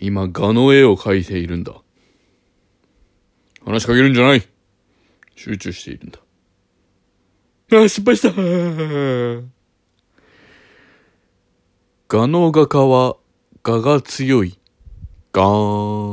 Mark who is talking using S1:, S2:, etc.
S1: 今、画の絵を描いているんだ。話しかけるんじゃない。集中しているんだ。ああ、失敗した。画の画家は、画が強い。ガーン。